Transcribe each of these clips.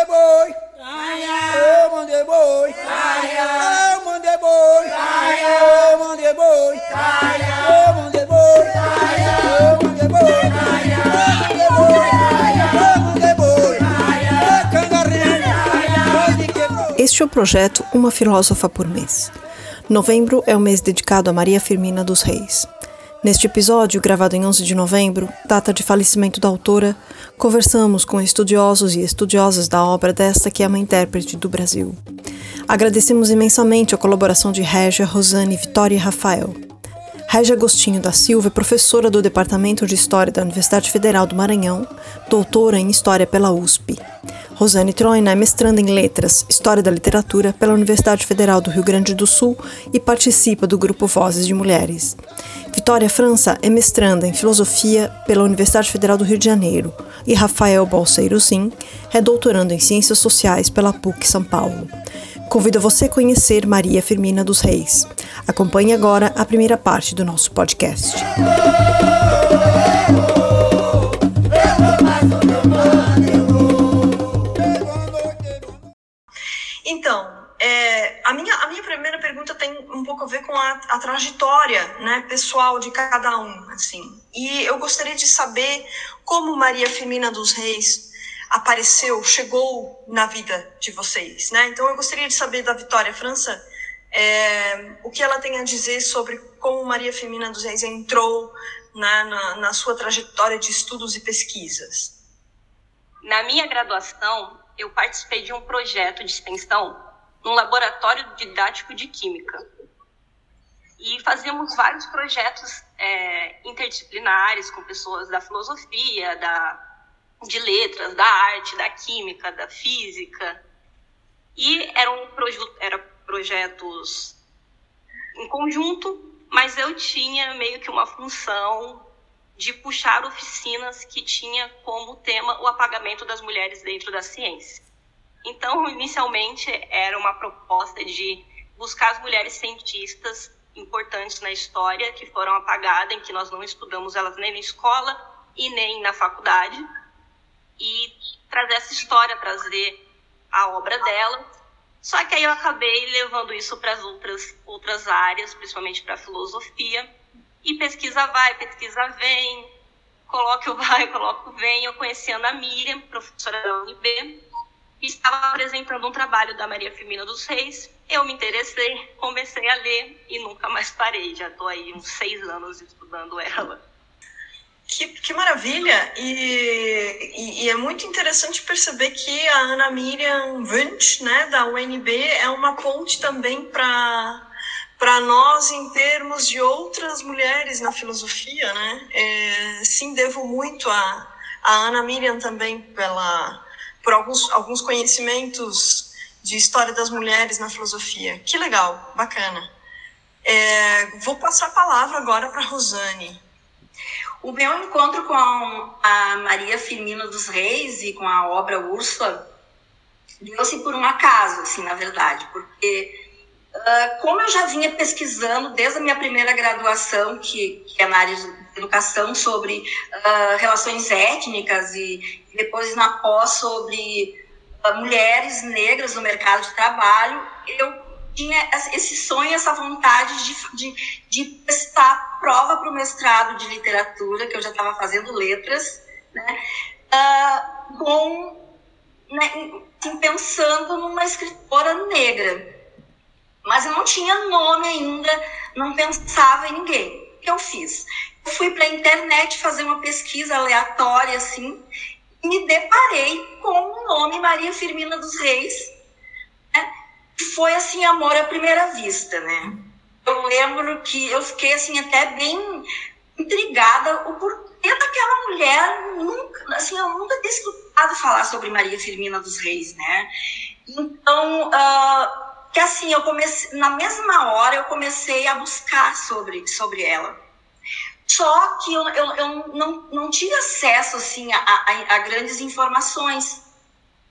mandei boi. Eu mandei boi. Eu mandei boi. Eu mandei boi. Eu mandei boi. Eu mandei boi. Eu mandei boi. Cangarinho. Este é o projeto Uma Filósofa por Mês. Novembro é o mês dedicado a Maria Firmina dos Reis. Neste episódio, gravado em 11 de novembro, data de falecimento da autora, conversamos com estudiosos e estudiosas da obra desta que é uma intérprete do Brasil. Agradecemos imensamente a colaboração de Régia, Rosane, Vitória e Rafael. Régia Agostinho da Silva é professora do Departamento de História da Universidade Federal do Maranhão, doutora em História pela USP. Rosane Troina é mestranda em Letras, História da Literatura pela Universidade Federal do Rio Grande do Sul e participa do grupo Vozes de Mulheres. Vitória França é mestranda em Filosofia pela Universidade Federal do Rio de Janeiro e Rafael Bolseiro Sim é doutorando em Ciências Sociais pela PUC São Paulo. Convido você a conhecer Maria Firmina dos Reis. Acompanhe agora a primeira parte do nosso podcast. Então, é, a, minha, a minha primeira pergunta tem um pouco a ver com a, a trajetória né, pessoal de cada um. assim. E eu gostaria de saber como Maria Firmina dos Reis apareceu, chegou na vida de vocês. Né? Então, eu gostaria de saber da Vitória França é, o que ela tem a dizer sobre como Maria Firmina dos Reis entrou na, na, na sua trajetória de estudos e pesquisas. Na minha graduação, eu participei de um projeto de extensão num laboratório didático de química. E fazíamos vários projetos é, interdisciplinares com pessoas da filosofia, da, de letras, da arte, da química, da física. E eram era projetos em conjunto, mas eu tinha meio que uma função de puxar oficinas que tinha como tema o apagamento das mulheres dentro da ciência. Então, inicialmente, era uma proposta de buscar as mulheres cientistas importantes na história que foram apagadas, em que nós não estudamos elas nem na escola e nem na faculdade, e trazer essa história, trazer a obra dela. Só que aí eu acabei levando isso para as outras, outras áreas, principalmente para a filosofia, e pesquisa vai, pesquisa vem, coloque o vai, coloque o vem. Eu conheci a Ana Miriam, professora da UNB, estava apresentando um trabalho da Maria Firmina dos Reis. Eu me interessei, comecei a ler e nunca mais parei. Já estou aí uns seis anos estudando ela. Que, que maravilha! E, e, e, é muito interessante perceber que a Ana Miriam Wunsch, né, da UNB, é uma ponte também para para nós em termos de outras mulheres na filosofia, né? É, sim, devo muito a, a Ana Miriam também pela por alguns, alguns conhecimentos de história das mulheres na filosofia. Que legal, bacana. É, vou passar a palavra agora para Rosane. O meu encontro com a Maria Firmina dos Reis e com a obra Úrsula deu-se por um acaso, assim, na verdade, porque uh, como eu já vinha pesquisando desde a minha primeira graduação, que, que é na área educação, sobre uh, relações étnicas e, depois na pós sobre uh, mulheres negras no mercado de trabalho, eu tinha esse sonho, essa vontade de, de, de prestar prova para o mestrado de literatura, que eu já estava fazendo letras, né, uh, com, né, assim, pensando numa escritora negra. Mas eu não tinha nome ainda, não pensava em ninguém. O que eu fiz? Eu fui para a internet fazer uma pesquisa aleatória, assim, e me deparei com o nome Maria Firmina dos Reis, né? foi assim amor à primeira vista, né? Eu lembro que eu fiquei assim até bem intrigada o porquê daquela mulher nunca, assim, eu nunca tinha escutado falar sobre Maria Firmina dos Reis, né? Então, uh, que assim, eu comecei, na mesma hora eu comecei a buscar sobre, sobre ela. Só que eu, eu, eu não, não tive acesso assim, a, a, a grandes informações.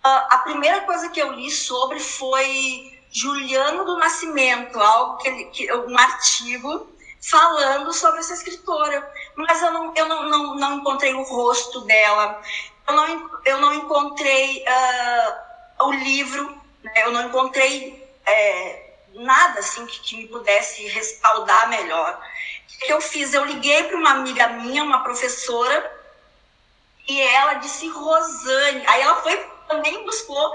Uh, a primeira coisa que eu li sobre foi Juliano do Nascimento, algo que, que um artigo falando sobre essa escritora, mas eu não, eu não, não, não encontrei o rosto dela, eu não, eu não encontrei uh, o livro, né? eu não encontrei é, nada assim que, que, me pudesse respaldar melhor. O que eu fiz? Eu liguei para uma amiga minha, uma professora, e ela disse Rosane. Aí ela foi também buscou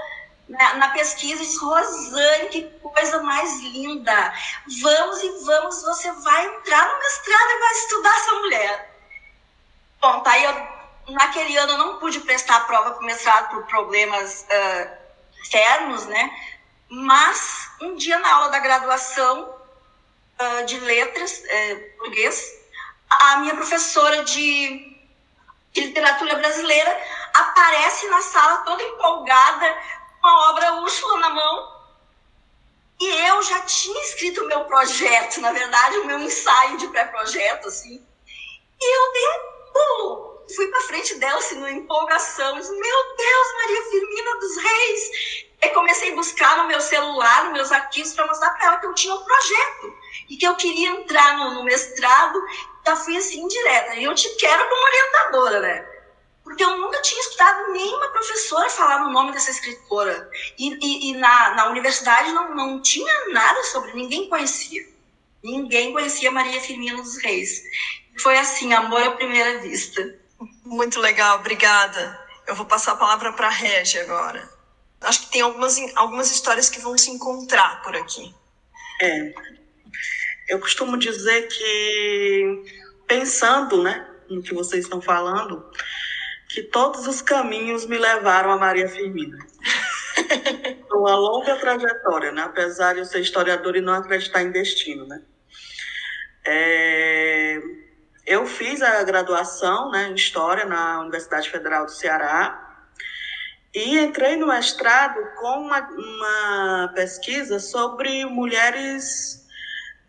na, na pesquisa e disse Rosane, que coisa mais linda! Vamos e vamos, você vai entrar no mestrado e vai estudar essa mulher. Bom, tá aí eu naquele ano eu não pude prestar a prova para o mestrado por problemas uh, externos, né? Mas um dia na aula da graduação uh, de letras, uh, português, a minha professora de, de literatura brasileira aparece na sala toda empolgada com a obra Úrsula na mão. E eu já tinha escrito o meu projeto, na verdade, o meu ensaio de pré-projeto, assim. E eu dei um pulo fui para frente dela, assim, numa empolgação. Disse, meu Deus, Maria Firmina dos Reis! E comecei a buscar no meu celular, nos meus arquivos, para mostrar para ela que eu tinha um projeto e que eu queria entrar no, no mestrado. Já fui assim, direta. E eu te quero como orientadora, né? Porque eu nunca tinha escutado nenhuma professora falar no nome dessa escritora. E, e, e na, na universidade não, não tinha nada sobre, ninguém conhecia. Ninguém conhecia Maria Firmina dos Reis. Foi assim, amor à primeira vista. Muito legal, obrigada. Eu vou passar a palavra para a Regi agora. Acho que tem algumas, algumas histórias que vão se encontrar por aqui. É. Eu costumo dizer que, pensando né, no que vocês estão falando, que todos os caminhos me levaram a Maria Firmina. Uma longa trajetória, né? apesar de eu ser historiador e não acreditar em destino. Né? É eu fiz a graduação né, em História na Universidade Federal do Ceará e entrei no mestrado com uma, uma pesquisa sobre mulheres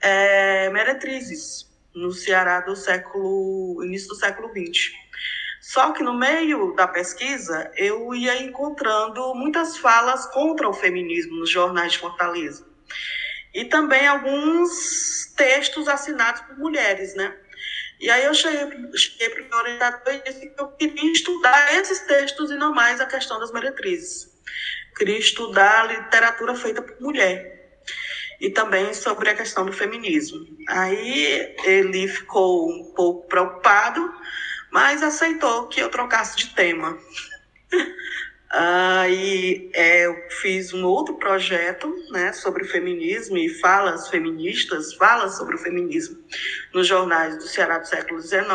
é, meretrizes no Ceará do século início do século XX. Só que no meio da pesquisa eu ia encontrando muitas falas contra o feminismo nos jornais de Fortaleza e também alguns textos assinados por mulheres, né? E aí eu cheguei, para o meu orientador e disse que eu queria estudar esses textos e não mais a questão das meretrizes. queria estudar literatura feita por mulher e também sobre a questão do feminismo. Aí ele ficou um pouco preocupado, mas aceitou que eu trocasse de tema. Aí é, eu fiz um outro projeto né, sobre feminismo e falas feministas, falas sobre o feminismo nos jornais do Ceará do século XIX.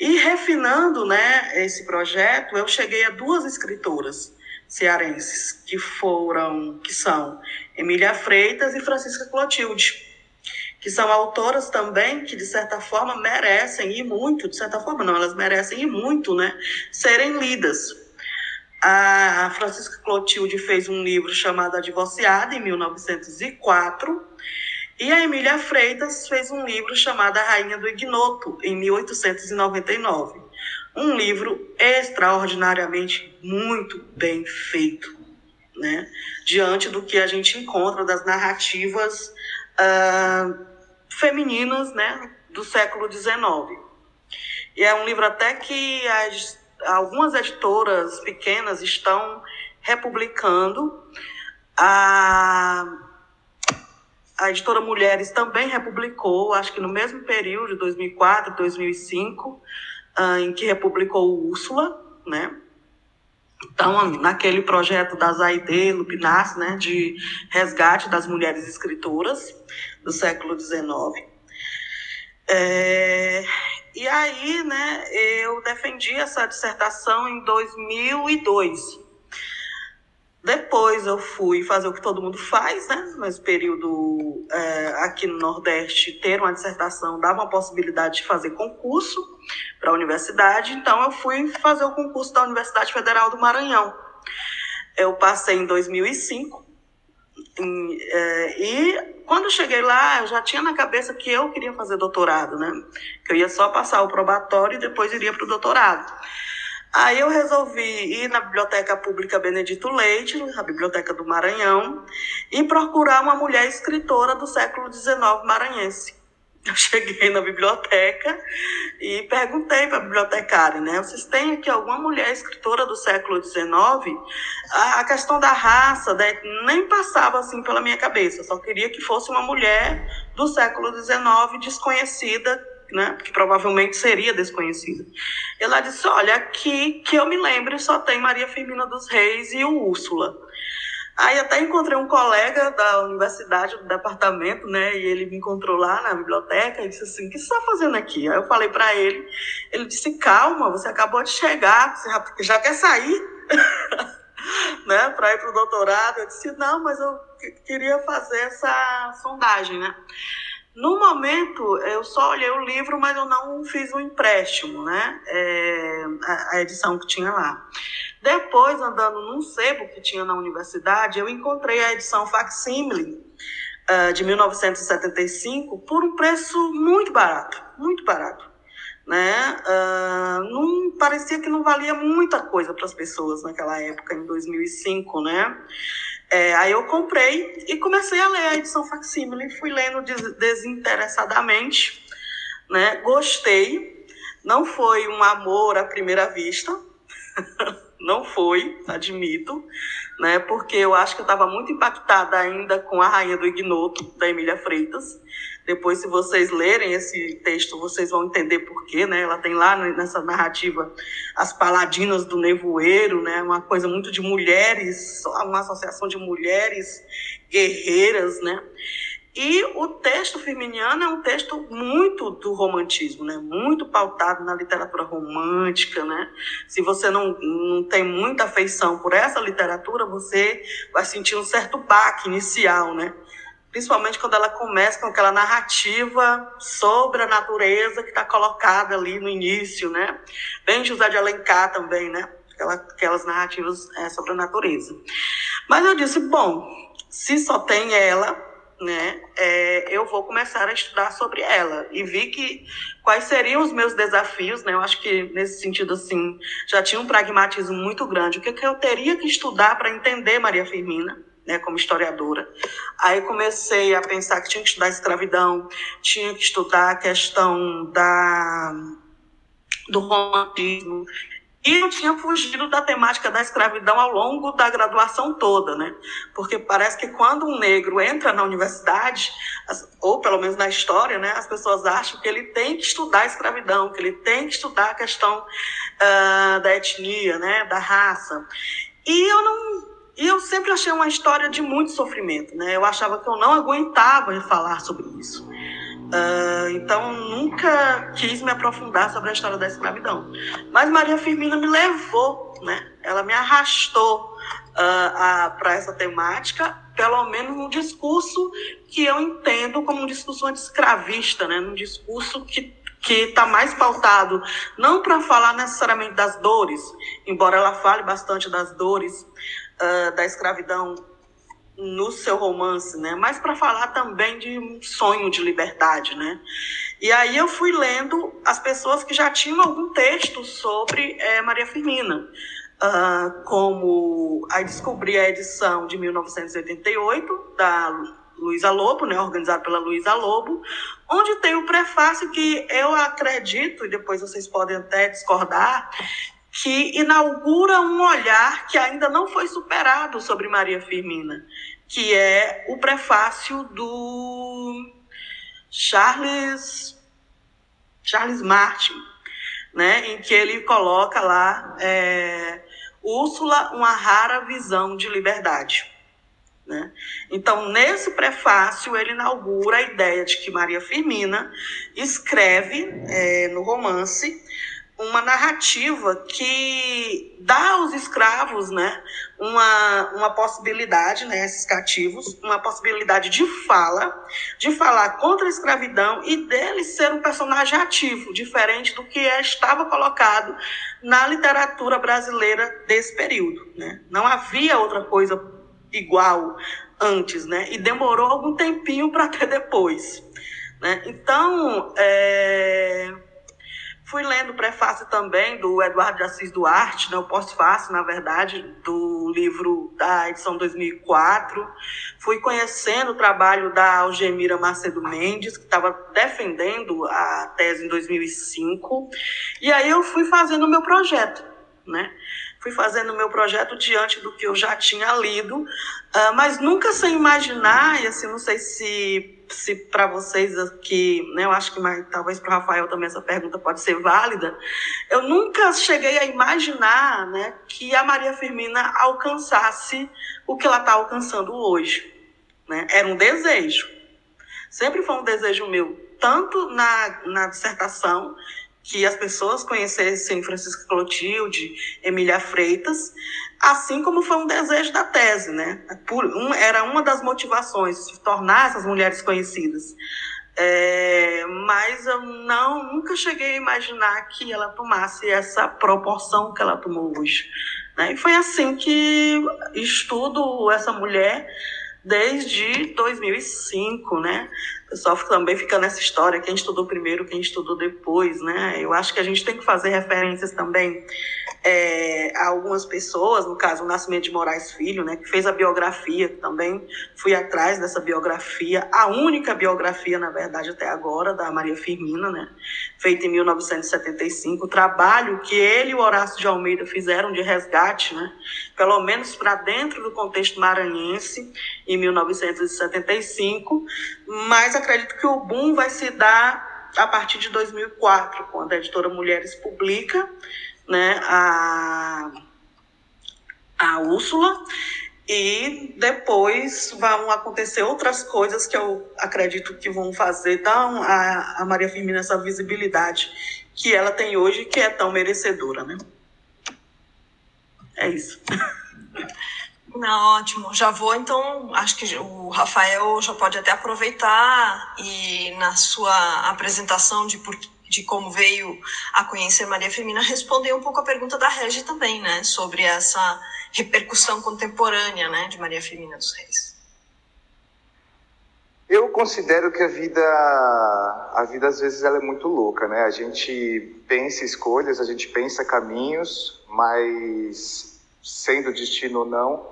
E refinando né, esse projeto, eu cheguei a duas escritoras cearenses, que foram, que são Emília Freitas e Francisca Clotilde, que são autoras também que, de certa forma, merecem, e muito, de certa forma não, elas merecem e muito, né, serem lidas a Francisca Clotilde fez um livro chamado A Divorciada, em 1904, e a Emília Freitas fez um livro chamado A Rainha do Ignoto, em 1899. Um livro extraordinariamente muito bem feito, né? diante do que a gente encontra das narrativas uh, femininas né? do século XIX. E é um livro até que as algumas editoras pequenas estão republicando. A, a editora Mulheres também republicou, acho que no mesmo período, de 2004, 2005, uh, em que republicou Úrsula, né? Então, naquele projeto da Zaide Lupinas, né, de resgate das mulheres escritoras do século XIX. É, e aí, né, eu defendi essa dissertação em 2002. Depois eu fui fazer o que todo mundo faz, né? Nesse período é, aqui no Nordeste, ter uma dissertação dava uma possibilidade de fazer concurso para a universidade. Então eu fui fazer o concurso da Universidade Federal do Maranhão. Eu passei em 2005 em, é, e quando cheguei lá, eu já tinha na cabeça que eu queria fazer doutorado, né? Que eu ia só passar o probatório e depois iria para o doutorado. Aí eu resolvi ir na Biblioteca Pública Benedito Leite, a Biblioteca do Maranhão, e procurar uma mulher escritora do século XIX maranhense. Eu cheguei na biblioteca e perguntei para a bibliotecária, né? Vocês têm aqui alguma mulher escritora do século XIX? A questão da raça né, nem passava assim pela minha cabeça. Eu só queria que fosse uma mulher do século XIX desconhecida, né? Que provavelmente seria desconhecida. Ela disse: Olha, aqui que eu me lembre só tem Maria Firmina dos Reis e o Úrsula. Aí até encontrei um colega da universidade, do departamento, né? E ele me encontrou lá na biblioteca e disse assim: O que você está fazendo aqui? Aí eu falei para ele, ele disse: Calma, você acabou de chegar, você já, já quer sair? né? Para ir para o doutorado. Eu disse: Não, mas eu queria fazer essa sondagem, né? No momento, eu só olhei o livro, mas eu não fiz um empréstimo, né? É, a, a edição que tinha lá. Depois, andando num sebo que tinha na universidade, eu encontrei a edição facsímile uh, de 1975 por um preço muito barato, muito barato. Né? Uh, não, parecia que não valia muita coisa para as pessoas naquela época, em 2005, né? É, aí eu comprei e comecei a ler a edição facsímile, fui lendo desinteressadamente, né? Gostei, não foi um amor à primeira vista, não foi, admito, né? Porque eu acho que eu estava muito impactada ainda com a Rainha do Ignoto, da Emília Freitas. Depois, se vocês lerem esse texto, vocês vão entender por quê, né? Ela tem lá nessa narrativa as paladinas do nevoeiro, né? Uma coisa muito de mulheres, uma associação de mulheres guerreiras, né? E o texto firminiano é um texto muito do romantismo, né? muito pautado na literatura romântica. Né? Se você não, não tem muita afeição por essa literatura, você vai sentir um certo baque inicial. Né? Principalmente quando ela começa com aquela narrativa sobre a natureza que está colocada ali no início. Né? Bem José de Alencar também, né? aquelas narrativas é, sobre a natureza. Mas eu disse, bom, se só tem ela, né, é, eu vou começar a estudar sobre ela e vi que quais seriam os meus desafios, né? Eu acho que nesse sentido assim já tinha um pragmatismo muito grande. O que, que eu teria que estudar para entender Maria Firmina? Né, como historiadora. Aí comecei a pensar que tinha que estudar escravidão, tinha que estudar a questão da, do romantismo, e eu tinha fugido da temática da escravidão ao longo da graduação toda, né? Porque parece que quando um negro entra na universidade, ou pelo menos na história, né, as pessoas acham que ele tem que estudar a escravidão, que ele tem que estudar a questão uh, da etnia, né, da raça. E eu não e eu sempre achei uma história de muito sofrimento, né? Eu achava que eu não aguentava falar sobre isso. Uh, então, nunca quis me aprofundar sobre a história da escravidão. Mas Maria Firmina me levou, né? ela me arrastou uh, para essa temática, pelo menos no discurso que eu entendo como um discurso anti-escravista, né? um discurso que que está mais pautado não para falar necessariamente das dores, embora ela fale bastante das dores uh, da escravidão no seu romance, né? Mas para falar também de um sonho de liberdade, né? E aí eu fui lendo as pessoas que já tinham algum texto sobre é, Maria Firmina, uh, como aí descobri a edição de 1988 da Luísa Lobo, né? Organizada pela Luísa Lobo, onde tem o prefácio que eu acredito e depois vocês podem até discordar que inaugura um olhar que ainda não foi superado sobre Maria Firmina, que é o prefácio do Charles Charles Martin, né, em que ele coloca lá é, Úrsula, uma rara visão de liberdade. Né? Então, nesse prefácio, ele inaugura a ideia de que Maria Firmina escreve é, no romance uma narrativa que dá aos escravos né, uma, uma possibilidade, né, esses cativos, uma possibilidade de fala, de falar contra a escravidão e dele ser um personagem ativo, diferente do que estava colocado na literatura brasileira desse período. Né? Não havia outra coisa igual antes, né? e demorou algum tempinho para ter depois. Né? Então, é Fui lendo o prefácio também do Eduardo de Assis Duarte, né, o pós-fácil, na verdade, do livro da edição 2004. Fui conhecendo o trabalho da Algemira Macedo Mendes, que estava defendendo a tese em 2005. E aí eu fui fazendo o meu projeto, né? Fui fazendo o meu projeto diante do que eu já tinha lido, uh, mas nunca sem imaginar, e assim, não sei se se para vocês aqui, né, eu acho que mas, talvez para o Rafael também essa pergunta pode ser válida, eu nunca cheguei a imaginar né, que a Maria Firmina alcançasse o que ela está alcançando hoje. Né? Era um desejo. Sempre foi um desejo meu, tanto na, na dissertação, que as pessoas conhecessem Francisco Clotilde, Emília Freitas, assim como foi um desejo da tese, né? Por, um, era uma das motivações, se tornar essas mulheres conhecidas. É, mas eu não, nunca cheguei a imaginar que ela tomasse essa proporção que ela tomou hoje. Né? E foi assim que estudo essa mulher desde 2005, né? O pessoal também fica nessa história, quem estudou primeiro, quem estudou depois, né? Eu acho que a gente tem que fazer referências também é, algumas pessoas, no caso o Nascimento de Moraes Filho, né, que fez a biografia também, fui atrás dessa biografia, a única biografia, na verdade, até agora, da Maria Firmina, né, feita em 1975, o trabalho que ele e o Horácio de Almeida fizeram de resgate, né, pelo menos para dentro do contexto maranhense, em 1975, mas acredito que o boom vai se dar a partir de 2004, quando a editora Mulheres publica né, a, a Úrsula, e depois vão acontecer outras coisas que eu acredito que vão fazer dar a, a Maria Firmina essa visibilidade que ela tem hoje, que é tão merecedora, né? É isso. Não, ótimo. Já vou, então, acho que o Rafael já pode até aproveitar e na sua apresentação de por, de como veio a conhecer Maria Firmina, responder um pouco a pergunta da Regi também, né, sobre essa repercussão contemporânea, né, de Maria Firmina dos Reis. Eu considero que a vida, a vida às vezes ela é muito louca, né? A gente pensa escolhas, a gente pensa caminhos, mas sendo destino ou não,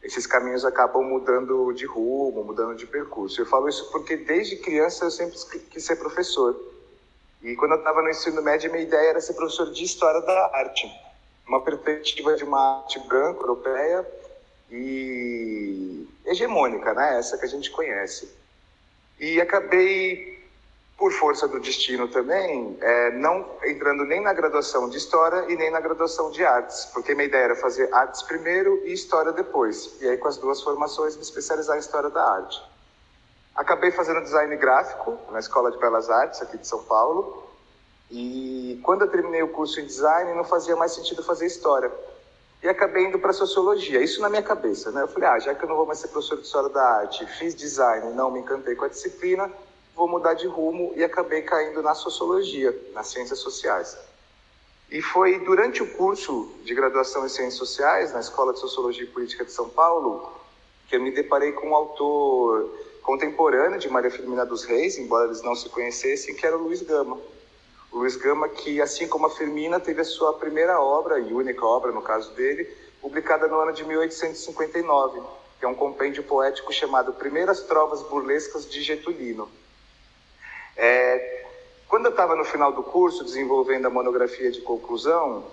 esses caminhos acabam mudando de rumo, mudando de percurso. Eu falo isso porque desde criança eu sempre quis ser professor. E quando eu estava no ensino médio, minha ideia era ser professor de História da Arte. Uma perspectiva de uma arte branca, europeia e hegemônica, né? Essa que a gente conhece. E acabei, por força do destino também, é, não entrando nem na graduação de História e nem na graduação de Artes, porque minha ideia era fazer Artes primeiro e História depois. E aí, com as duas formações, me especializar em História da Arte. Acabei fazendo design gráfico na Escola de Belas Artes, aqui de São Paulo. E quando eu terminei o curso em design, não fazia mais sentido fazer história. E acabei indo para sociologia, isso na minha cabeça, né? Eu falei, ah, já que eu não vou mais ser professor de história da arte, fiz design não me encantei com a disciplina, vou mudar de rumo e acabei caindo na sociologia, nas ciências sociais. E foi durante o curso de graduação em ciências sociais, na Escola de Sociologia e Política de São Paulo, que eu me deparei com um autor contemporâneo de Maria Firmina dos Reis, embora eles não se conhecessem, que era o Luiz Gama. O Luiz Gama, que assim como a Firmina, teve a sua primeira obra, e única obra no caso dele, publicada no ano de 1859, que é um compêndio poético chamado Primeiras Trovas Burlescas de Getulino. É, quando eu estava no final do curso, desenvolvendo a monografia de conclusão,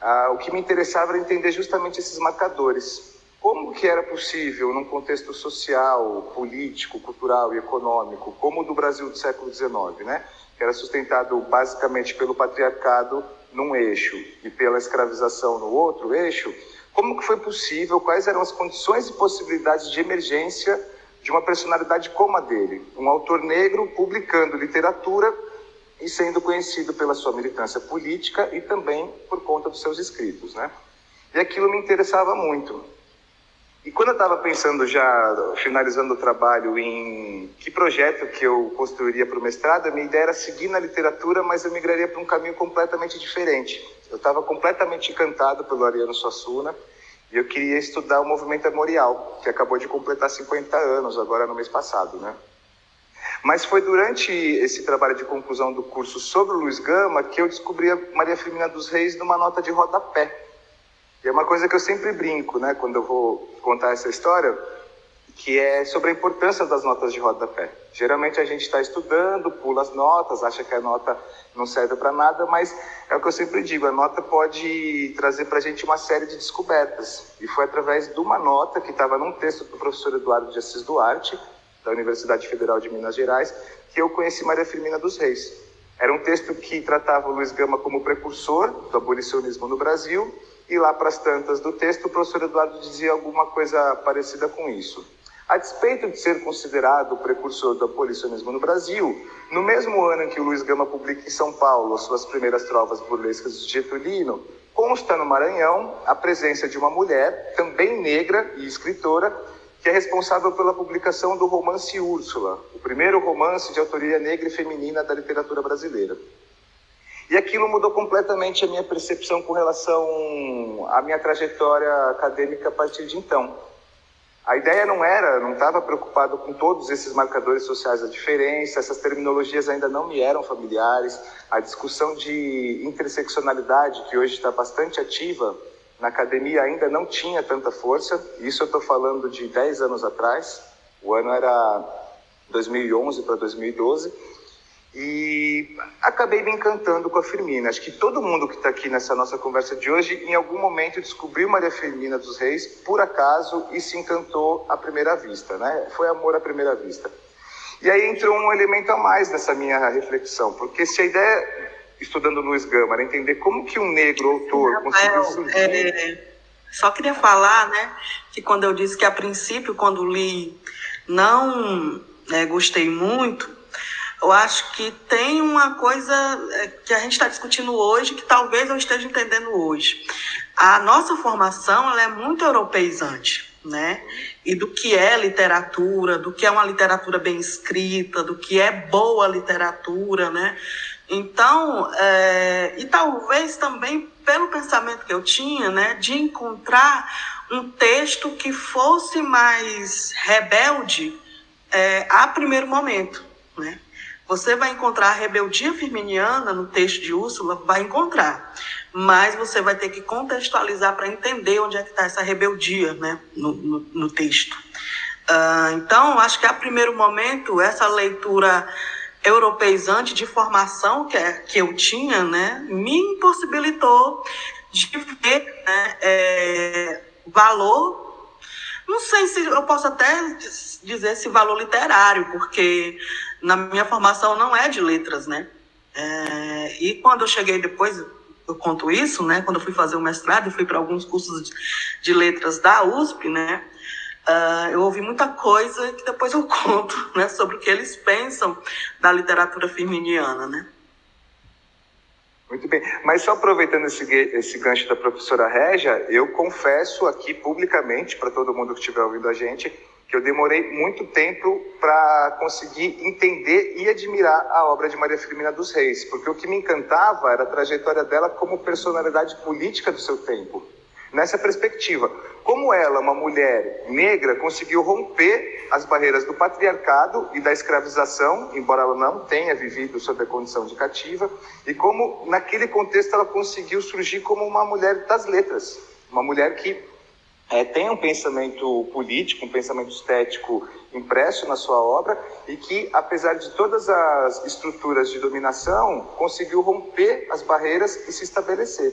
ah, o que me interessava era entender justamente esses marcadores como que era possível, num contexto social, político, cultural e econômico, como o do Brasil do século XIX, né? que era sustentado basicamente pelo patriarcado num eixo e pela escravização no outro eixo, como que foi possível, quais eram as condições e possibilidades de emergência de uma personalidade como a dele, um autor negro publicando literatura e sendo conhecido pela sua militância política e também por conta dos seus escritos, né? E aquilo me interessava muito. E quando eu estava pensando já, finalizando o trabalho, em que projeto que eu construiria para o mestrado, a minha ideia era seguir na literatura, mas eu migraria para um caminho completamente diferente. Eu estava completamente encantado pelo Ariano Suassuna e eu queria estudar o movimento memorial, que acabou de completar 50 anos agora no mês passado, né? Mas foi durante esse trabalho de conclusão do curso sobre o Luiz Gama que eu descobri a Maria Firmina dos Reis numa nota de rodapé. E é uma coisa que eu sempre brinco, né, quando eu vou contar essa história, que é sobre a importância das notas de rodapé. Geralmente a gente está estudando, pula as notas, acha que a nota não serve para nada, mas é o que eu sempre digo, a nota pode trazer para a gente uma série de descobertas. E foi através de uma nota que estava num texto do professor Eduardo de Assis Duarte, da Universidade Federal de Minas Gerais, que eu conheci Maria Firmina dos Reis. Era um texto que tratava o Luiz Gama como precursor do abolicionismo no Brasil, e lá para as tantas do texto, o professor Eduardo dizia alguma coisa parecida com isso. A despeito de ser considerado o precursor do abolicionismo no Brasil, no mesmo ano em que Luiz Gama publica em São Paulo suas primeiras trovas burlescas de Getulino, consta no Maranhão a presença de uma mulher, também negra e escritora, que é responsável pela publicação do romance Úrsula, o primeiro romance de autoria negra e feminina da literatura brasileira. E aquilo mudou completamente a minha percepção com relação à minha trajetória acadêmica a partir de então. A ideia não era, não estava preocupado com todos esses marcadores sociais da diferença, essas terminologias ainda não me eram familiares, a discussão de interseccionalidade, que hoje está bastante ativa na academia, ainda não tinha tanta força, isso eu estou falando de 10 anos atrás, o ano era 2011 para 2012, e acabei me encantando com a Firmina. Acho que todo mundo que está aqui nessa nossa conversa de hoje, em algum momento descobriu Maria Firmina dos Reis, por acaso, e se encantou à primeira vista, né? Foi amor à primeira vista. E aí entrou um elemento a mais nessa minha reflexão, porque se a ideia, estudando Luiz Gama, era entender como que um negro autor conseguiu surgir... É, só queria falar, né, que quando eu disse que a princípio, quando li, não é, gostei muito, eu acho que tem uma coisa é, que a gente está discutindo hoje que talvez eu esteja entendendo hoje. A nossa formação ela é muito europeizante, né? E do que é literatura, do que é uma literatura bem escrita, do que é boa literatura, né? Então, é, e talvez também pelo pensamento que eu tinha, né, de encontrar um texto que fosse mais rebelde é, a primeiro momento, né? Você vai encontrar a rebeldia firminiana no texto de Úrsula, vai encontrar. Mas você vai ter que contextualizar para entender onde é que está essa rebeldia né, no, no, no texto. Uh, então, acho que a primeiro momento, essa leitura europeizante de formação que, é, que eu tinha, né, me impossibilitou de ver né, é, valor não sei se eu posso até dizer esse valor literário, porque na minha formação não é de letras, né? É, e quando eu cheguei depois, eu conto isso, né? Quando eu fui fazer o mestrado, e fui para alguns cursos de, de, letras da USP, né? Uh, eu ouvi muita coisa que depois eu conto, né? Sobre o que eles pensam da literatura firminiana, né? Muito bem, mas só aproveitando esse, esse gancho da professora Régia, eu confesso aqui publicamente para todo mundo que estiver ouvindo a gente que eu demorei muito tempo para conseguir entender e admirar a obra de Maria Firmina dos Reis, porque o que me encantava era a trajetória dela como personalidade política do seu tempo. Nessa perspectiva, como ela, uma mulher negra, conseguiu romper as barreiras do patriarcado e da escravização, embora ela não tenha vivido sob a condição de cativa, e como naquele contexto ela conseguiu surgir como uma mulher das letras, uma mulher que é, tem um pensamento político, um pensamento estético impresso na sua obra e que, apesar de todas as estruturas de dominação, conseguiu romper as barreiras e se estabelecer.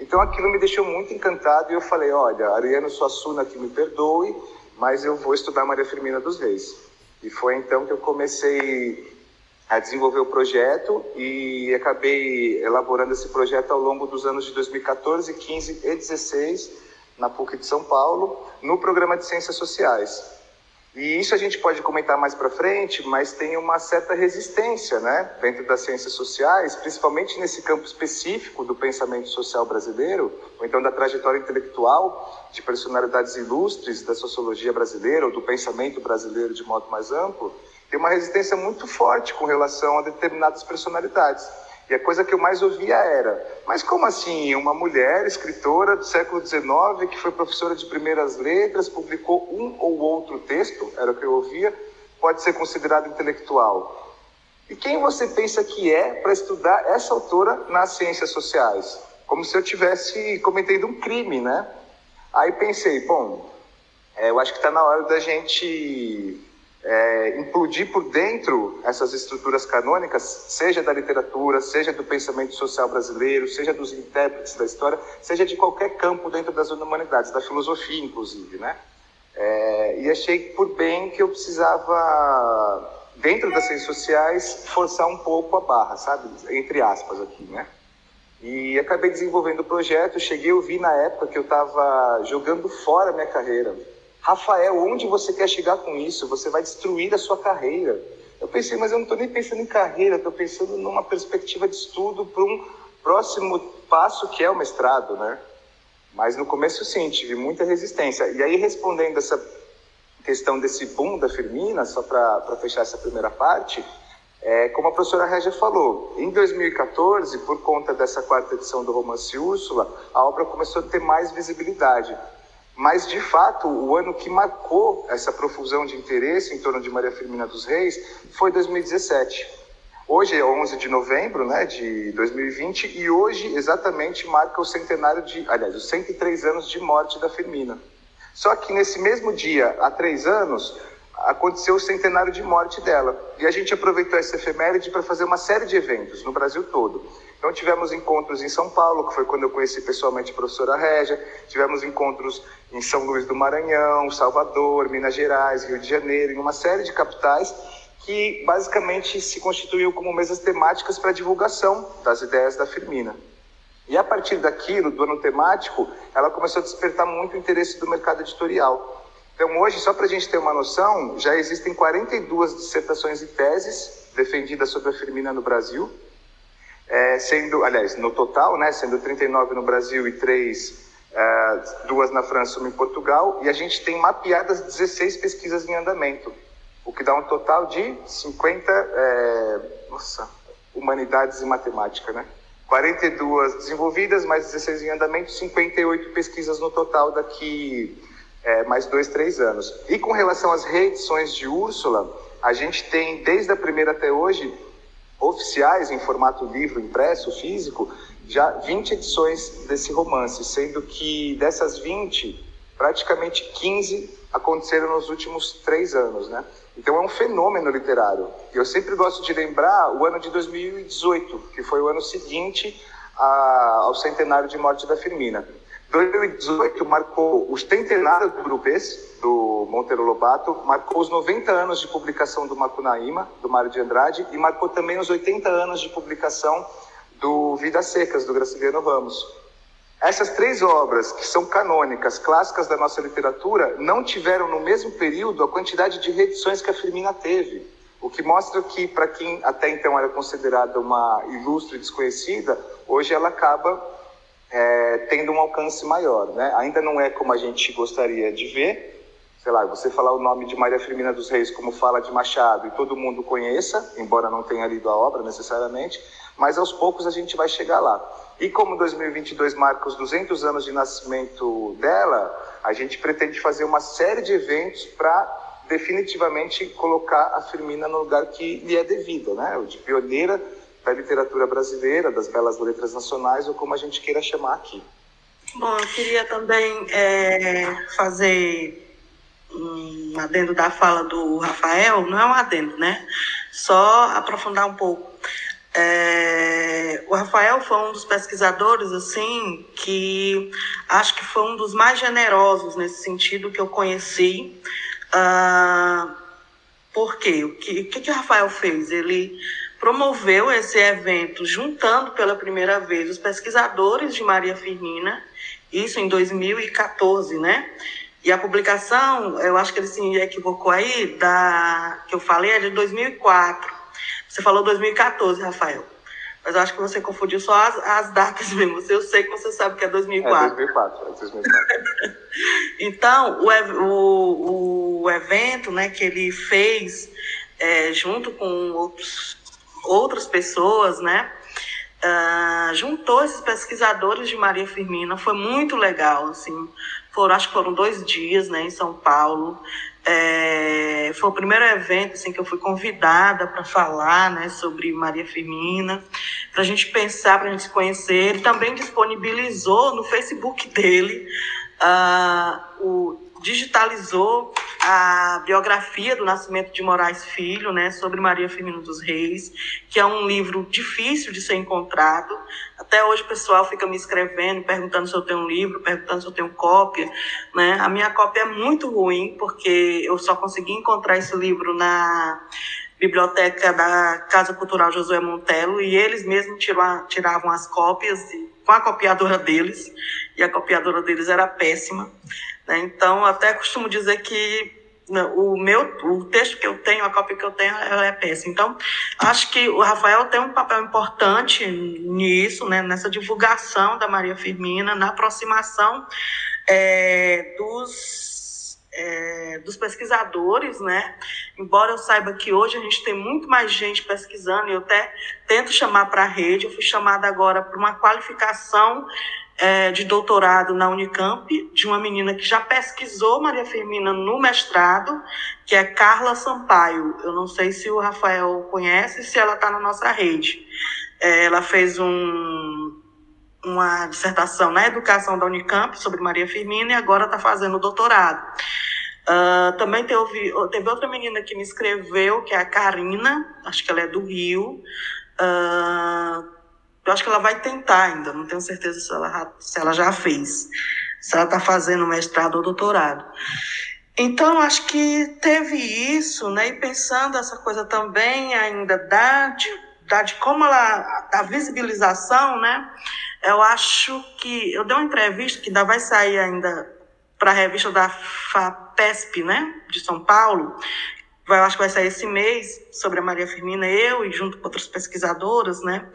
Então aquilo me deixou muito encantado e eu falei, olha, Ariano Suassuna que me perdoe, mas eu vou estudar Maria Firmina dos Reis. E foi então que eu comecei a desenvolver o projeto e acabei elaborando esse projeto ao longo dos anos de 2014, 15 e 16 na PUC de São Paulo, no programa de Ciências Sociais. E isso a gente pode comentar mais para frente, mas tem uma certa resistência, né, dentro das ciências sociais, principalmente nesse campo específico do pensamento social brasileiro, ou então da trajetória intelectual de personalidades ilustres da sociologia brasileira ou do pensamento brasileiro de modo mais amplo, tem uma resistência muito forte com relação a determinadas personalidades. E a coisa que eu mais ouvia era: mas como assim? Uma mulher escritora do século XIX, que foi professora de primeiras letras, publicou um ou outro texto, era o que eu ouvia, pode ser considerado intelectual? E quem você pensa que é para estudar essa autora nas ciências sociais? Como se eu tivesse cometido um crime, né? Aí pensei, bom, é, eu acho que está na hora da gente é, implodir por dentro essas estruturas canônicas, seja da literatura, seja do pensamento social brasileiro, seja dos intérpretes da história, seja de qualquer campo dentro das humanidades, da filosofia, inclusive, né? É, e achei por bem que eu precisava, dentro das ciências sociais, forçar um pouco a barra, sabe? Entre aspas aqui, né? E acabei desenvolvendo o projeto. Cheguei, eu vi na época que eu estava jogando fora a minha carreira. Rafael, onde você quer chegar com isso? Você vai destruir a sua carreira. Eu pensei, mas eu não estou nem pensando em carreira, estou pensando numa perspectiva de estudo para um próximo passo que é o mestrado, né? Mas no começo, sim, tive muita resistência. E aí, respondendo essa questão desse boom da Firmina, só para fechar essa primeira parte, é, como a professora Regia falou, em 2014, por conta dessa quarta edição do Romance Úrsula, a obra começou a ter mais visibilidade. Mas, de fato, o ano que marcou essa profusão de interesse em torno de Maria Firmina dos Reis foi 2017. Hoje é 11 de novembro né, de 2020 e hoje exatamente marca o centenário de, aliás, os 103 anos de morte da Firmina. Só que nesse mesmo dia, há três anos, aconteceu o centenário de morte dela. E a gente aproveitou essa efeméride para fazer uma série de eventos no Brasil todo. Então tivemos encontros em São Paulo, que foi quando eu conheci pessoalmente a professora Régia, tivemos encontros em São Luís do Maranhão, Salvador, Minas Gerais, Rio de Janeiro, em uma série de capitais que basicamente se constituiu como mesas temáticas para divulgação das ideias da Firmina. E a partir daquilo, do ano temático, ela começou a despertar muito o interesse do mercado editorial. Então, hoje, só para a gente ter uma noção, já existem 42 dissertações e teses defendidas sobre a Firmina no Brasil, é, sendo, aliás, no total, né, sendo 39 no Brasil e 3, é, duas na França e uma em Portugal, e a gente tem mapeadas 16 pesquisas em andamento, o que dá um total de 50, é, nossa, humanidades e matemática, né? 42 desenvolvidas, mais 16 em andamento, 58 pesquisas no total daqui é, mais dois, três anos. E com relação às reedições de Úrsula, a gente tem, desde a primeira até hoje, oficiais em formato livro, impresso, físico, já 20 edições desse romance, sendo que dessas 20, praticamente 15 aconteceram nos últimos três anos, né? Então é um fenômeno literário. E eu sempre gosto de lembrar o ano de 2018, que foi o ano seguinte a, ao centenário de morte da Firmina. 2018 marcou o centenário do Grupês, do Monteiro Lobato, marcou os 90 anos de publicação do Macunaíma, do Mário de Andrade, e marcou também os 80 anos de publicação do Vidas Secas, do Graciliano Ramos. Essas três obras, que são canônicas, clássicas da nossa literatura, não tiveram no mesmo período a quantidade de reedições que a Firmina teve. O que mostra que, para quem até então era considerada uma ilustre desconhecida, hoje ela acaba é, tendo um alcance maior. Né? Ainda não é como a gente gostaria de ver, sei lá, você falar o nome de Maria Firmina dos Reis como fala de Machado e todo mundo conheça, embora não tenha lido a obra necessariamente, mas aos poucos a gente vai chegar lá. E como 2022 marca os 200 anos de nascimento dela, a gente pretende fazer uma série de eventos para definitivamente colocar a Firmina no lugar que lhe é devido, né? De pioneira da literatura brasileira, das belas letras nacionais, ou como a gente queira chamar aqui. Bom, eu queria também é, fazer um adendo da fala do Rafael, não é um adendo, né? Só aprofundar um pouco. É, o Rafael foi um dos pesquisadores, assim, que acho que foi um dos mais generosos nesse sentido que eu conheci. Uh, por quê? O que, o que o Rafael fez? Ele promoveu esse evento juntando pela primeira vez os pesquisadores de Maria Firmina, isso em 2014, né? E a publicação, eu acho que ele se equivocou aí, da que eu falei é de 2004. Você falou 2014, Rafael. Mas eu acho que você confundiu só as, as datas mesmo. Eu sei que você sabe que é 2004. É 2004, é 2004. então, o, o, o evento né, que ele fez é, junto com outros outras pessoas, né? Uh, juntou esses pesquisadores de Maria Firmina, foi muito legal, assim, foram, acho que foram dois dias, né, em São Paulo, É, foi o primeiro evento assim, que eu fui convidada para falar né, sobre Maria Firmina, para a gente pensar, para a gente se conhecer. Ele também disponibilizou no Facebook dele uh, o digitalizou a biografia do Nascimento de Moraes Filho, né, sobre Maria Firmina dos Reis, que é um livro difícil de ser encontrado. Até hoje o pessoal fica me escrevendo, perguntando se eu tenho um livro, perguntando se eu tenho cópia, né? A minha cópia é muito ruim, porque eu só consegui encontrar esse livro na biblioteca da Casa Cultural Josué Montelo e eles mesmos tiravam as cópias com a copiadora deles, e a copiadora deles era péssima. Né? Então, até costumo dizer que né, o meu o texto que eu tenho, a cópia que eu tenho, ela é péssima. Então, acho que o Rafael tem um papel importante nisso, né, nessa divulgação da Maria Firmina, na aproximação é, dos, é, dos pesquisadores, né? Embora eu saiba que hoje a gente tem muito mais gente pesquisando, eu até tento chamar para a rede, eu fui chamada agora para uma qualificação é, de doutorado na Unicamp, de uma menina que já pesquisou Maria Firmina no mestrado, que é Carla Sampaio. Eu não sei se o Rafael conhece, se ela está na nossa rede. É, ela fez um, uma dissertação na educação da Unicamp sobre Maria Firmina e agora está fazendo doutorado. Uh, também teve, teve outra menina que me escreveu, que é a Karina, acho que ela é do Rio. Uh, eu acho que ela vai tentar ainda, não tenho certeza se ela, se ela já fez, se ela está fazendo mestrado ou doutorado. Então, acho que teve isso, né? E pensando essa coisa também ainda da de, da de como ela, a visibilização, né? Eu acho que eu dei uma entrevista que ainda vai sair ainda para a revista da FAPESP, né? De São Paulo, eu acho que vai sair esse mês sobre a Maria Firmina, eu e junto com outras pesquisadoras, né?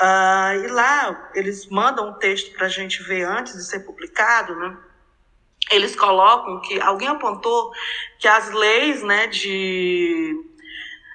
Uh, e lá eles mandam um texto para a gente ver antes de ser publicado, né? Eles colocam que alguém apontou que as leis, né, de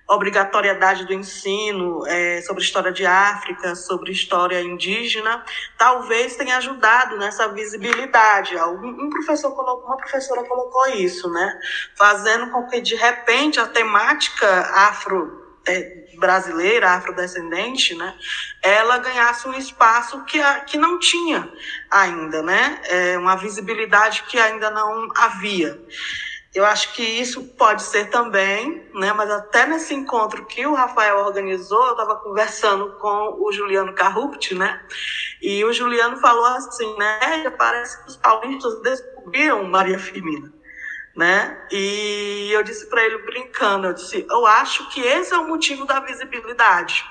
obrigatoriedade do ensino é, sobre história de África, sobre história indígena, talvez tenha ajudado nessa visibilidade. Um professor colocou, uma professora colocou isso, né? Fazendo com que de repente a temática afro é, brasileira, afrodescendente, né, ela ganhasse um espaço que, a, que não tinha ainda, né, é, uma visibilidade que ainda não havia. Eu acho que isso pode ser também, né? Mas até nesse encontro que o Rafael organizou, eu estava conversando com o Juliano Carrupt, né? E o Juliano falou assim, né? Parece que os paulistas descobriram Maria Firmina né? E eu disse para ele brincando, eu disse, eu acho que esse é o motivo da visibilidade,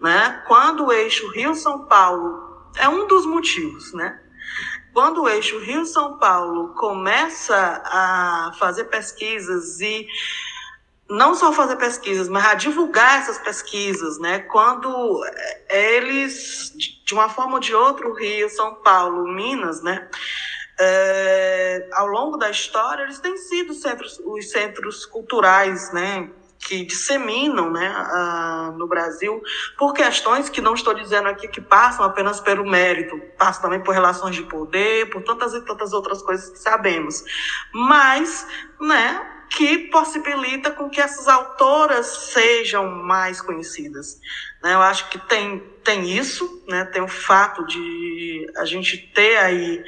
né? Quando o eixo Rio-São Paulo é um dos motivos, né? Quando o eixo Rio-São Paulo começa a fazer pesquisas e não só fazer pesquisas, mas a divulgar essas pesquisas, né? Quando eles, de uma forma ou de outra, o Rio, São Paulo, Minas, né? É, ao longo da história, eles têm sido centros, os centros culturais, né, que disseminam né, a, no Brasil por questões que não estou dizendo aqui que passam apenas pelo mérito, passam também por relações de poder, por tantas e tantas outras coisas que sabemos, mas né, que possibilita com que essas autoras sejam mais conhecidas. Né, eu acho que tem, tem isso, né, tem o fato de a gente ter aí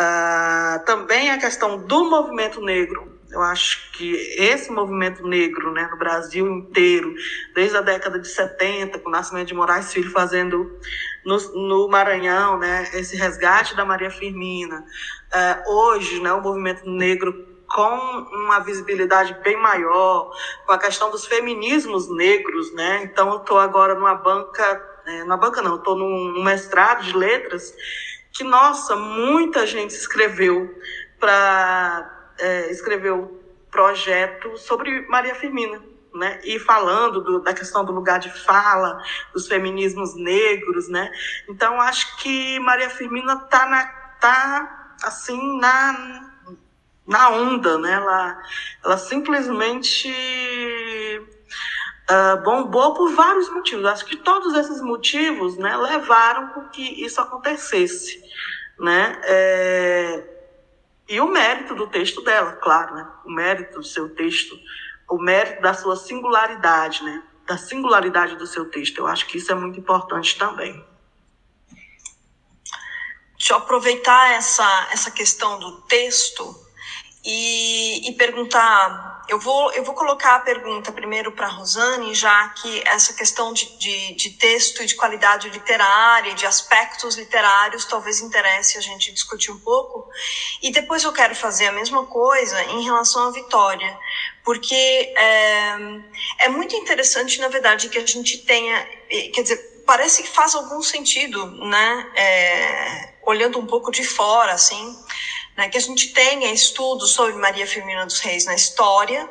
Uh, também a questão do movimento negro. Eu acho que esse movimento negro né, no Brasil inteiro, desde a década de 70, com o nascimento de Moraes Filho fazendo no, no Maranhão né, esse resgate da Maria Firmina, uh, hoje né, o movimento negro com uma visibilidade bem maior, com a questão dos feminismos negros, né? Então eu estou agora numa banca, é, numa banca não, estou num, num mestrado de letras que, nossa, muita gente escreveu para é, escrever o projeto sobre Maria Firmina. Né? E falando do, da questão do lugar de fala, dos feminismos negros, né? Então acho que Maria Firmina tá na tá assim na na onda, né? Ela, ela simplesmente uh, bombou por vários motivos. Acho que todos esses motivos né, levaram com que isso acontecesse. Né? É, E o mérito do texto dela, claro, né? O mérito do seu texto, o mérito da sua singularidade, né? Da singularidade do seu texto. Eu acho que isso é muito importante também. Deixa eu aproveitar essa, essa questão do texto e, e perguntar. Eu vou, eu vou colocar a pergunta primeiro para a Rosane, já que essa questão de, de, de texto e de qualidade literária, de aspectos literários, talvez interesse a gente discutir um pouco. E depois eu quero fazer a mesma coisa em relação à Vitória, porque é, é muito interessante, na verdade, que a gente tenha. Quer dizer, parece que faz algum sentido, né? É, olhando um pouco de fora, assim né, que a gente tenha estudos sobre Maria Firmina dos Reis na história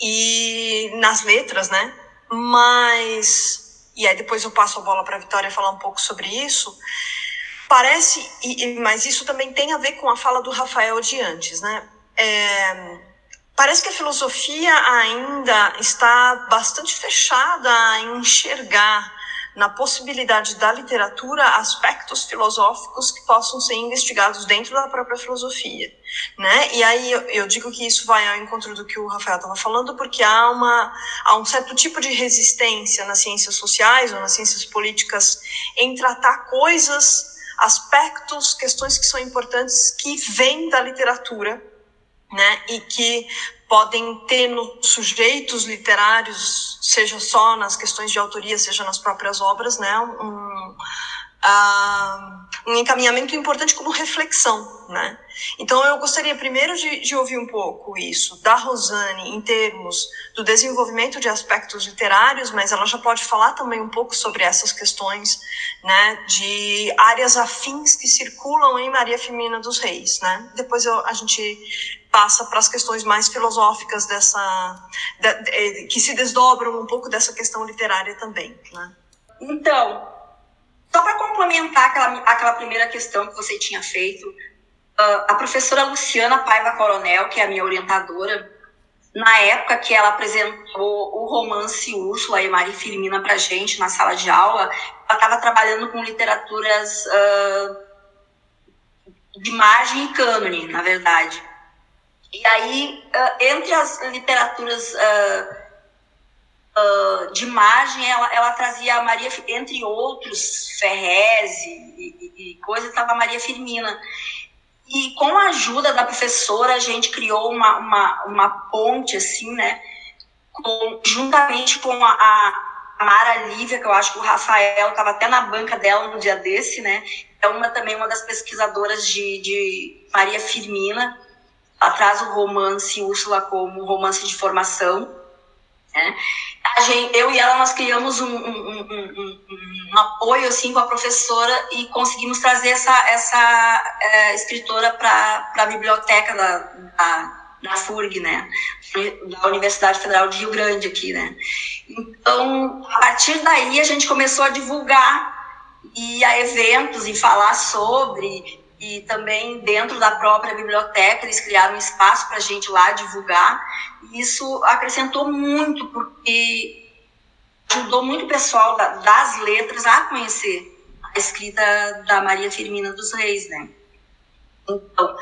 e nas letras, né? Mas e aí depois eu passo a bola para a Vitória falar um pouco sobre isso. Parece, e, mas isso também tem a ver com a fala do Rafael de antes, né? É, parece que a filosofia ainda está bastante fechada a enxergar na possibilidade da literatura aspectos filosóficos que possam ser investigados dentro da própria filosofia, né? E aí eu, digo que isso vai ao encontro do que o Rafael estava falando, porque há uma há um certo tipo de resistência nas ciências sociais ou nas ciências políticas em tratar coisas, aspectos, questões que são importantes que vêm da literatura, né? E que podem ter nos sujeitos literários, seja só nas questões de autoria, seja nas próprias obras, né, um, um encaminhamento importante como reflexão, né? Então eu gostaria primeiro de, de, ouvir um pouco isso da Rosane em termos do desenvolvimento de aspectos literários, mas ela já pode falar também um pouco sobre essas questões, né, de áreas afins que circulam em Maria Firmina dos Reis, né? Depois eu, a gente passa para as questões mais filosóficas dessa de, que se desdobram um pouco dessa questão literária também, né? Então, só para complementar aquela, aquela primeira questão que você tinha feito, uh, a professora Luciana Paiva Coronel, que é a minha orientadora, na época que ela apresentou o romance Úrsula e Maria Firmina para gente na sala de aula, ela estava trabalhando com literaturas uh, de margem e cânone, na verdade. E aí, uh, entre as literaturas uh, de margem, ela, ela trazia a Maria, entre outros, Ferrez e, e, e coisa, estava a Maria Firmina. E com a ajuda da professora, a gente criou uma, uma, uma ponte, assim, né? Com, juntamente com a, a Mara Lívia, que eu acho que o Rafael estava até na banca dela no dia desse, né? É uma também uma das pesquisadoras de, de Maria Firmina atrás o romance Úrsula como romance de formação. Né? Gente, eu e ela nós criamos um, um, um, um, apoio assim com a professora e conseguimos trazer essa, essa é, escritora para a biblioteca da, da, da FURG, né? da Universidade Federal de Rio Grande aqui. Né? Então, a partir daí a gente começou a divulgar e a eventos e falar sobre e também dentro da própria biblioteca eles criaram um espaço para a gente lá divulgar. E isso acrescentou muito, porque ajudou muito o pessoal das letras a conhecer a escrita da Maria Firmina dos Reis, né? Então,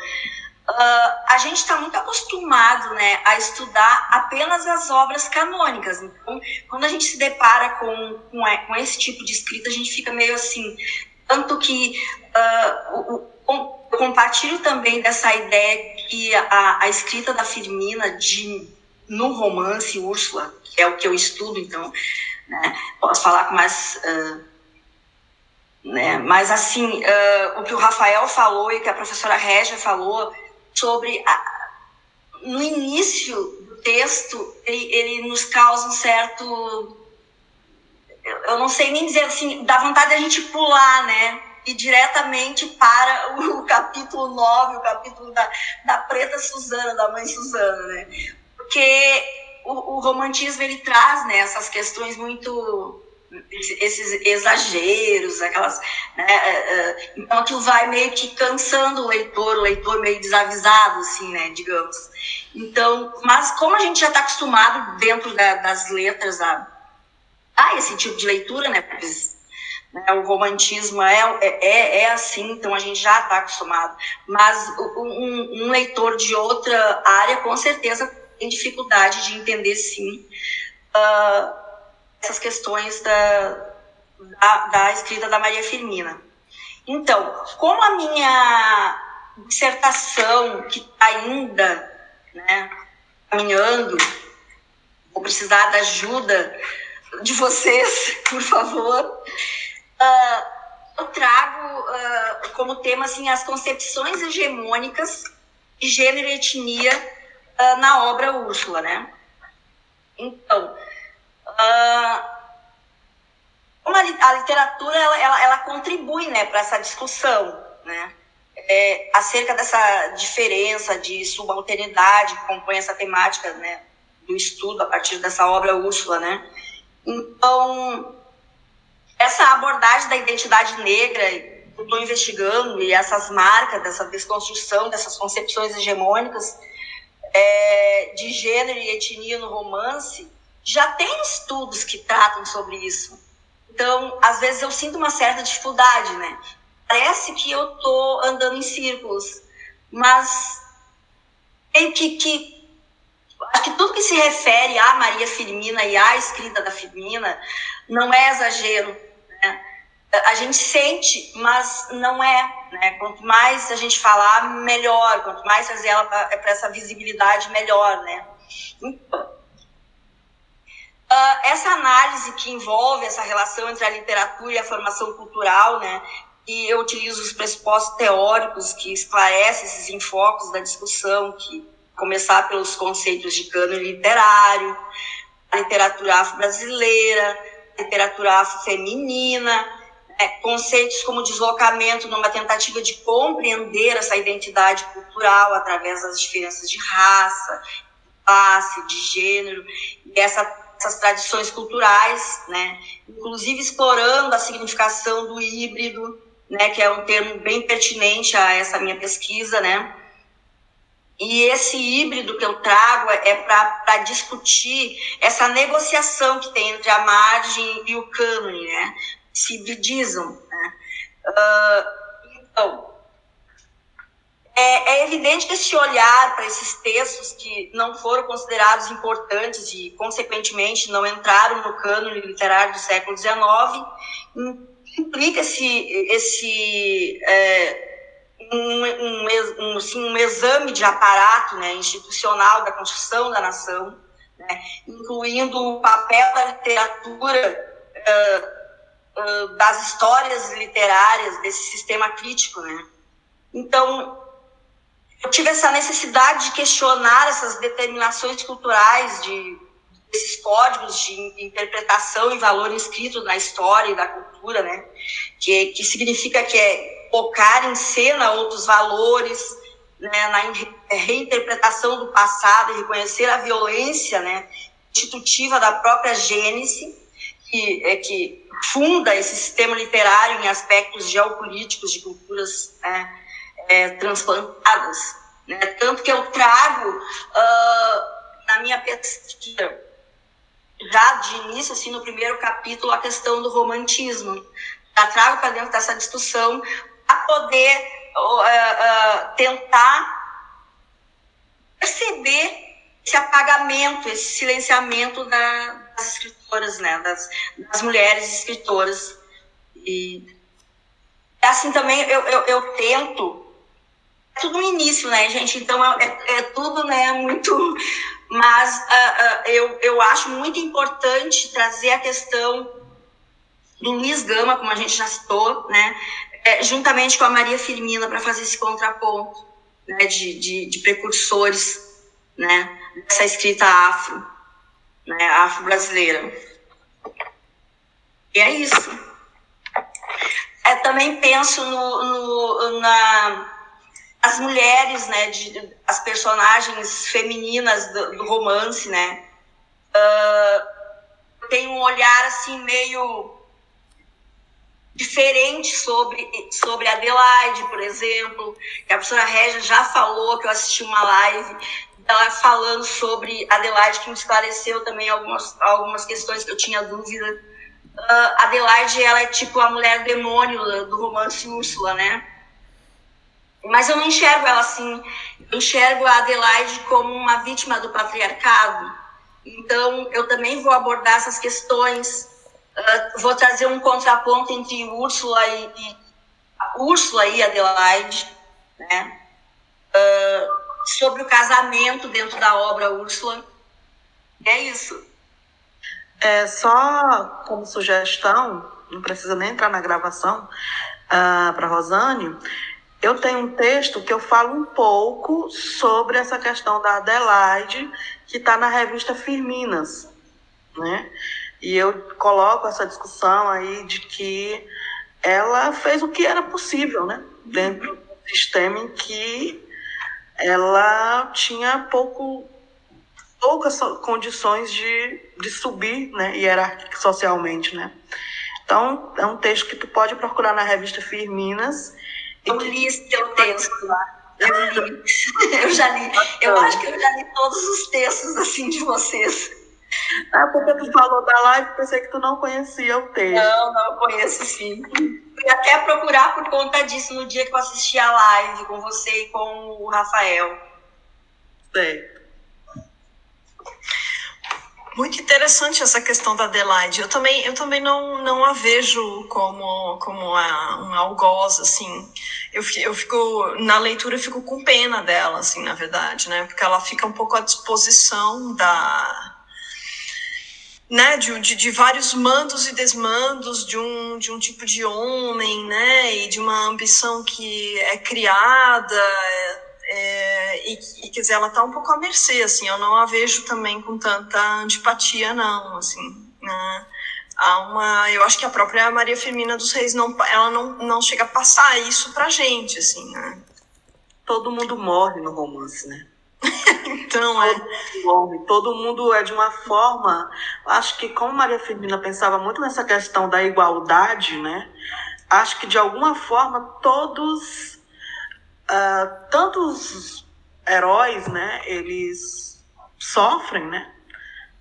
uh, a gente está muito acostumado né, a estudar apenas as obras canônicas. Então, quando a gente se depara com, com, com esse tipo de escrita, a gente fica meio assim. Tanto que uh, eu compartilho também dessa ideia que a, a escrita da Firmina de, no romance Úrsula, que é o que eu estudo, então né, posso falar com mais. Uh, né, mas, assim, uh, o que o Rafael falou e que a professora Régia falou sobre. A, no início do texto, ele, ele nos causa um certo. Eu não sei nem dizer assim, dá vontade da gente pular, né? e diretamente para o capítulo 9, o capítulo da, da preta Suzana, da mãe Suzana, né? Porque o, o romantismo ele traz né, essas questões muito esses exageros, aquelas, né, é, é, então aquilo vai meio que cansando o leitor, o leitor meio desavisado, assim, né, digamos. Então, mas como a gente já está acostumado dentro da, das letras a, a esse tipo de leitura, né, né? o romantismo é, é, é assim, então a gente já está acostumado. Mas um, um, leitor de outra área, com certeza, tem dificuldade de entender, sim, uh, essas questões da, da, da escrita da Maria Firmina. Então, como a minha dissertação, que está ainda né, caminhando, vou precisar da ajuda de vocês, por favor, uh, eu trago uh, como tema assim, as concepções hegemônicas de gênero e etnia uh, na obra Úrsula. Né? Então, como a, a literatura ela, ela, ela, contribui né, para essa discussão né, é, acerca dessa diferença de subalternidade que compõe essa temática né, do estudo a partir dessa obra Úrsula. Né? Então, essa abordagem da identidade negra eu estou investigando e essas marcas dessa desconstrução dessas concepções hegemônicas é, de gênero e etnia no romance já tem estudos que tratam sobre isso então, às vezes eu sinto uma certa dificuldade, né? Parece que eu tô andando em círculos, mas tem que, que acho que tudo que se refere à Maria Firmina e à escrita da Firmina não é exagero, né? A gente sente, mas não é, né? Quanto mais a gente falar, melhor. Quanto mais fazer ela para essa visibilidade, melhor, né? Então, Uh, essa análise que envolve essa relação entre a literatura e a formação cultural, né, e eu utilizo os pressupostos teóricos que esclarecem esses enfoques da discussão, que começar pelos conceitos de cânone literário, literatura afro-brasileira, literatura afro-feminina, né, conceitos como deslocamento numa tentativa de compreender essa identidade cultural através das diferenças de raça, de classe, de gênero, e essa essas tradições culturais, né? inclusive explorando a significação do híbrido, né? que é um termo bem pertinente a essa minha pesquisa, né? E esse híbrido que eu trago é para discutir essa negociação que tem entre a margem e o cânone, né? Se hibridizam, né? Uh, então, é, é, evidente que esse olhar para esses textos que não foram considerados importantes e, consequentemente, não entraram no cânone literário do século XIX, implica esse, esse é, um, um, um, assim, um, exame de aparato né, institucional da construção da nação, né, incluindo o papel da literatura, uh, uh, das histórias literárias, desse sistema crítico. Né. Então, eu tive essa necessidade de questionar essas determinações culturais de esses códigos de interpretação e valor inscritos na história e da cultura, né? Que, que significa que é colocar em cena outros valores, né? Na reinterpretação do passado e reconhecer a violência, né? Institutiva da própria Gênese, que é que funda esse sistema literário em aspectos geopolíticos de culturas né? é, transplantadas. Né? Tanto que eu trago uh, na minha pesquisa, já de início, assim, no primeiro capítulo, a questão do romantismo. Já trago para dentro dessa discussão a poder uh, uh, tentar perceber esse apagamento, esse silenciamento da, das escritoras, né? das, das mulheres escritoras. E assim também eu, eu, eu tento tudo no início, né, gente? Então é, é, é tudo, né, muito. Mas uh, uh, eu, eu acho muito importante trazer a questão do Luiz Gama, como a gente já citou, né, é, juntamente com a Maria Firmina, para fazer esse contraponto né, de, de, de precursores né, dessa escrita afro, né, afro-brasileira. E é isso. Eu também penso no, no na as mulheres, né, de, as personagens femininas do, do romance, né, uh, tem um olhar assim meio diferente sobre sobre Adelaide, por exemplo, que a professora Régia já falou que eu assisti uma live ela falando sobre Adelaide que me esclareceu também algumas algumas questões que eu tinha dúvida uh, Adelaide ela é tipo a mulher demônio do romance Úrsula, né? Mas eu não enxergo ela assim. Eu enxergo a Adelaide como uma vítima do patriarcado. Então, eu também vou abordar essas questões. Uh, vou trazer um contraponto entre Úrsula e, e Úrsula e Adelaide, né? Uh, sobre o casamento dentro da obra Úrsula. É isso. É só como sugestão, não precisa nem entrar na gravação, uh, para Rosane, eu tenho um texto que eu falo um pouco sobre essa questão da Adelaide, que está na revista Firminas, né? E eu coloco essa discussão aí de que ela fez o que era possível, né? Dentro do sistema em que ela tinha pouco poucas condições de, de subir, né, hierárquico socialmente, né. Então, é um texto que tu pode procurar na revista Firminas eu li esse teu texto lá. Eu li. Eu já li. Eu acho que eu já li todos os textos assim de vocês. Ah, porque tu falou da live, pensei que tu não conhecia o texto. Não, não conheço sim. Fui até procurar por conta disso no dia que eu assisti a live com você e com o Rafael. Sei. Muito interessante essa questão da Adelaide. Eu também, eu também não, não a vejo como, como uma, uma algoz, assim. Eu, eu fico, na leitura, eu fico com pena dela, assim, na verdade, né? Porque ela fica um pouco à disposição da, né, de, de, de, vários mandos e desmandos de um, de um tipo de homem, né, e de uma ambição que é criada, é, e, e, quer dizer, ela está um pouco à mercê, assim, eu não a vejo também com tanta antipatia, não, assim, né? Há uma, eu acho que a própria Maria Firmina dos Reis, não, ela não, não chega a passar isso pra gente, assim, né? Todo mundo morre no romance, né? então, é. Todo mundo é de uma forma. Acho que, como Maria Firmina pensava muito nessa questão da igualdade, né? Acho que de alguma forma todos uh, tantos heróis, né, eles sofrem, né,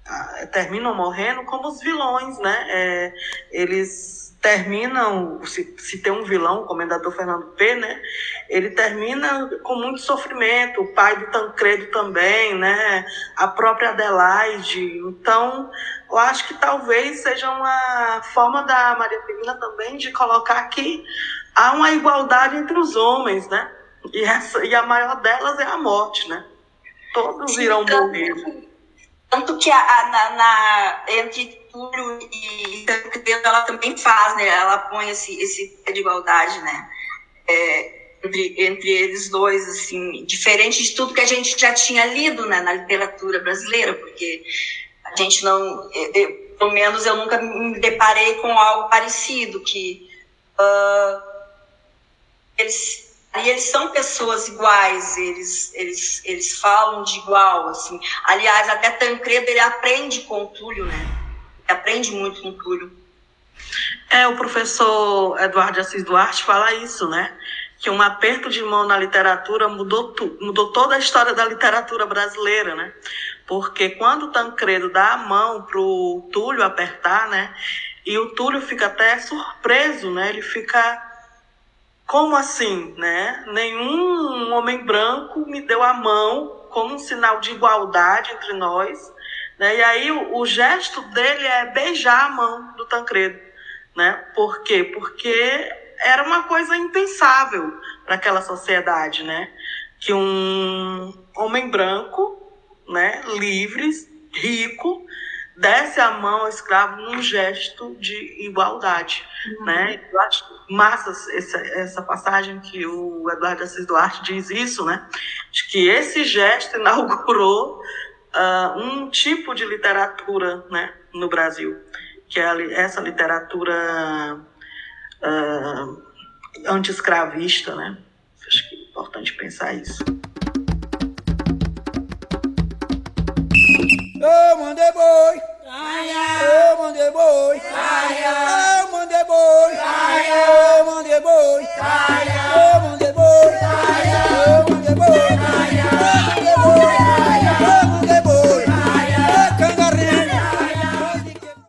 uh, terminam morrendo, como os vilões, né, é, eles terminam, se, se tem um vilão, o comendador Fernando P, né, ele termina com muito sofrimento, o pai do Tancredo também, né, a própria Adelaide, então eu acho que talvez seja uma forma da Maria Firmina também de colocar que há uma igualdade entre os homens, né, e, essa, e a maior delas é a morte, né? Todos Sim, irão tanto, morrer. Tanto que a, a, na, na, entre Túlio e Tancredo, ela também faz, né? Ela põe esse, esse pé de igualdade, né? É, entre, entre eles dois, assim, diferente de tudo que a gente já tinha lido né, na literatura brasileira, porque a gente não, eu, eu, pelo menos eu nunca me deparei com algo parecido, que uh, eles e eles são pessoas iguais, eles, eles, eles falam de igual, assim. Aliás, até Tancredo, ele aprende com o Túlio, né? Aprende muito com o Túlio. É, o professor Eduardo Assis Duarte fala isso, né? Que um aperto de mão na literatura mudou, tu, mudou toda a história da literatura brasileira, né? Porque quando o Tancredo dá a mão pro Túlio apertar, né? E o Túlio fica até surpreso, né? Ele fica como assim, né? Nenhum homem branco me deu a mão como um sinal de igualdade entre nós, né? E aí o, o gesto dele é beijar a mão do Tancredo, né? Por quê? Porque era uma coisa impensável para aquela sociedade, né? Que um homem branco, né, livre, rico, desse a mão ao escravo num gesto de igualdade, uhum. né? Eu acho massa essa, essa passagem que o Eduardo Assis Duarte diz isso, né? De que esse gesto inaugurou uh, um tipo de literatura né, no Brasil, que é essa literatura ah, uh, anti-escravista. Né? Acho que é importante pensar isso. Eu mandei boi! Eu mandei boi! Eu mandei boi! Eu mandei boi! Eu mandei boi! Eu mandei boi!